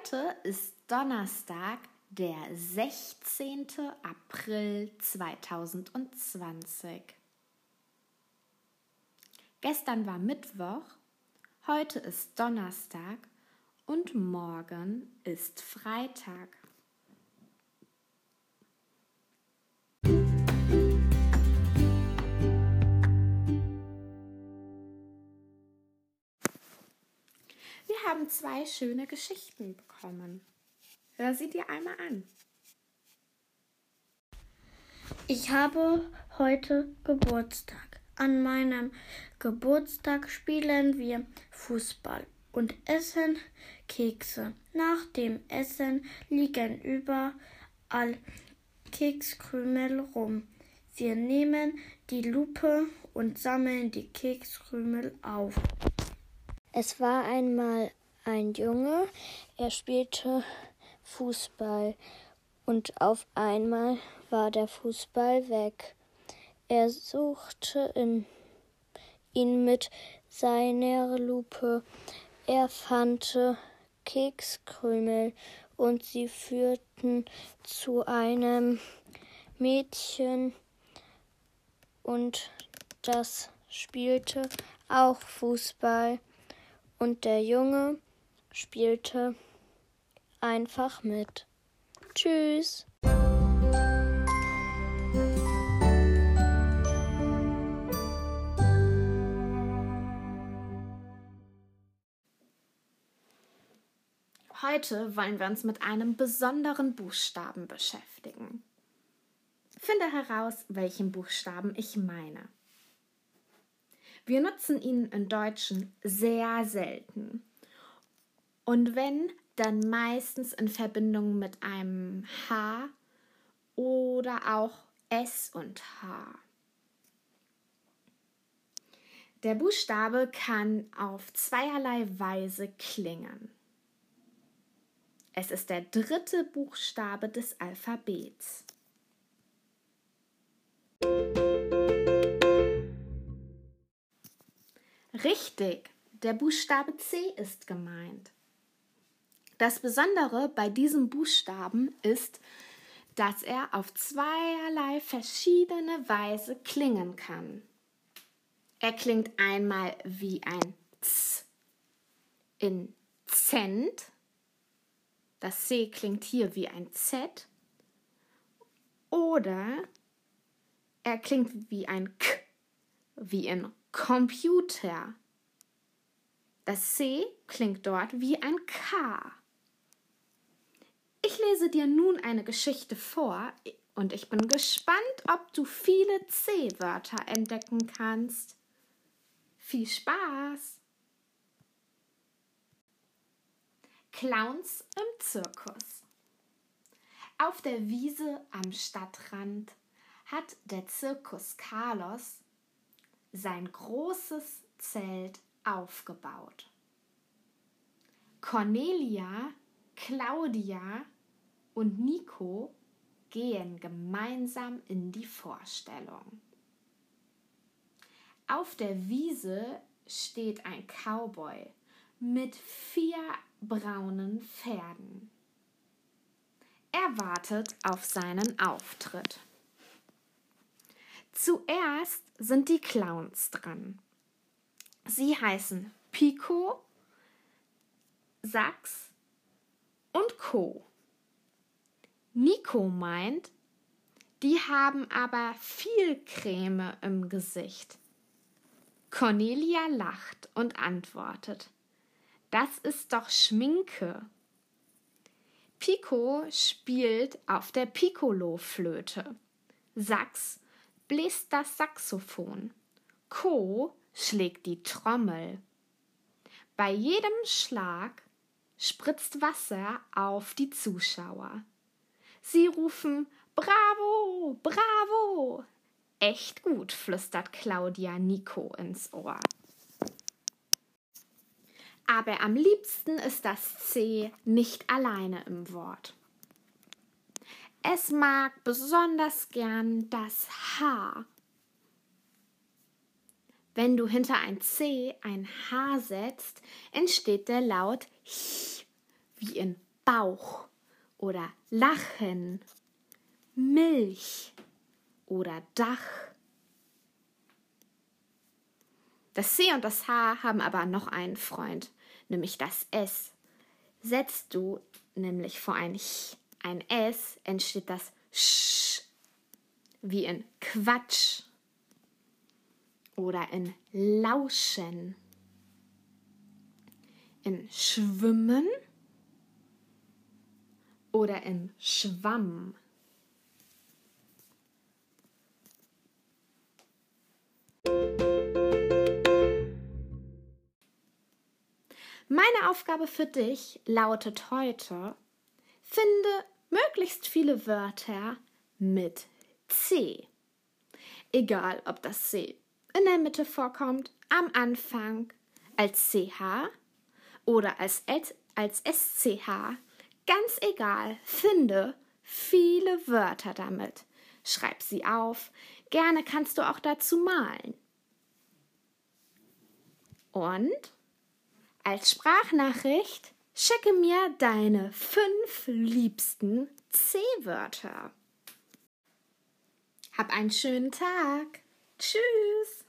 Heute ist Donnerstag, der 16. April 2020. Gestern war Mittwoch, heute ist Donnerstag und morgen ist Freitag. Haben zwei schöne Geschichten bekommen. Hör sie dir einmal an. Ich habe heute Geburtstag. An meinem Geburtstag spielen wir Fußball und essen Kekse. Nach dem Essen liegen überall Kekskrümel rum. Wir nehmen die Lupe und sammeln die Kekskrümel auf. Es war einmal ein Junge, er spielte Fußball und auf einmal war der Fußball weg. Er suchte in, ihn mit seiner Lupe. Er fand Kekskrümel und sie führten zu einem Mädchen und das spielte auch Fußball und der Junge spielte einfach mit. Tschüss. Heute wollen wir uns mit einem besonderen Buchstaben beschäftigen. Finde heraus, welchen Buchstaben ich meine. Wir nutzen ihn im Deutschen sehr selten. Und wenn, dann meistens in Verbindung mit einem H oder auch S und H. Der Buchstabe kann auf zweierlei Weise klingen. Es ist der dritte Buchstabe des Alphabets. Richtig, der Buchstabe C ist gemeint. Das Besondere bei diesem Buchstaben ist, dass er auf zweierlei verschiedene Weise klingen kann. Er klingt einmal wie ein Z in Cent. Das C klingt hier wie ein Z. Oder er klingt wie ein K, wie in Computer. Das C klingt dort wie ein K. Ich lese dir nun eine Geschichte vor und ich bin gespannt, ob du viele C-Wörter entdecken kannst. Viel Spaß! Clowns im Zirkus. Auf der Wiese am Stadtrand hat der Zirkus Carlos sein großes Zelt aufgebaut. Cornelia, Claudia und Nico gehen gemeinsam in die Vorstellung. Auf der Wiese steht ein Cowboy mit vier braunen Pferden. Er wartet auf seinen Auftritt. Zuerst sind die Clowns dran. Sie heißen Pico, Sachs und Co. Nico meint, die haben aber viel Creme im Gesicht. Cornelia lacht und antwortet, das ist doch Schminke. Pico spielt auf der Piccolo-Flöte. Sachs bläst das Saxophon. Co schlägt die Trommel. Bei jedem Schlag spritzt Wasser auf die Zuschauer. Sie rufen Bravo, bravo. Echt gut, flüstert Claudia Nico ins Ohr. Aber am liebsten ist das C nicht alleine im Wort. Es mag besonders gern das H. Wenn du hinter ein C ein H setzt, entsteht der Laut wie in Bauch oder Lachen, Milch oder Dach. Das C und das H haben aber noch einen Freund, nämlich das S. Setzt du nämlich vor ein Ch ein S, entsteht das Sch, wie in Quatsch oder in Lauschen, in Schwimmen oder in Schwamm. Meine Aufgabe für dich lautet heute, finde möglichst viele Wörter mit C. Egal, ob das C in der Mitte vorkommt, am Anfang, als CH oder als, als SCH, ganz egal, finde viele Wörter damit. Schreib sie auf, gerne kannst du auch dazu malen. Und als Sprachnachricht schicke mir deine fünf liebsten C-Wörter. Hab einen schönen Tag. Tschüss.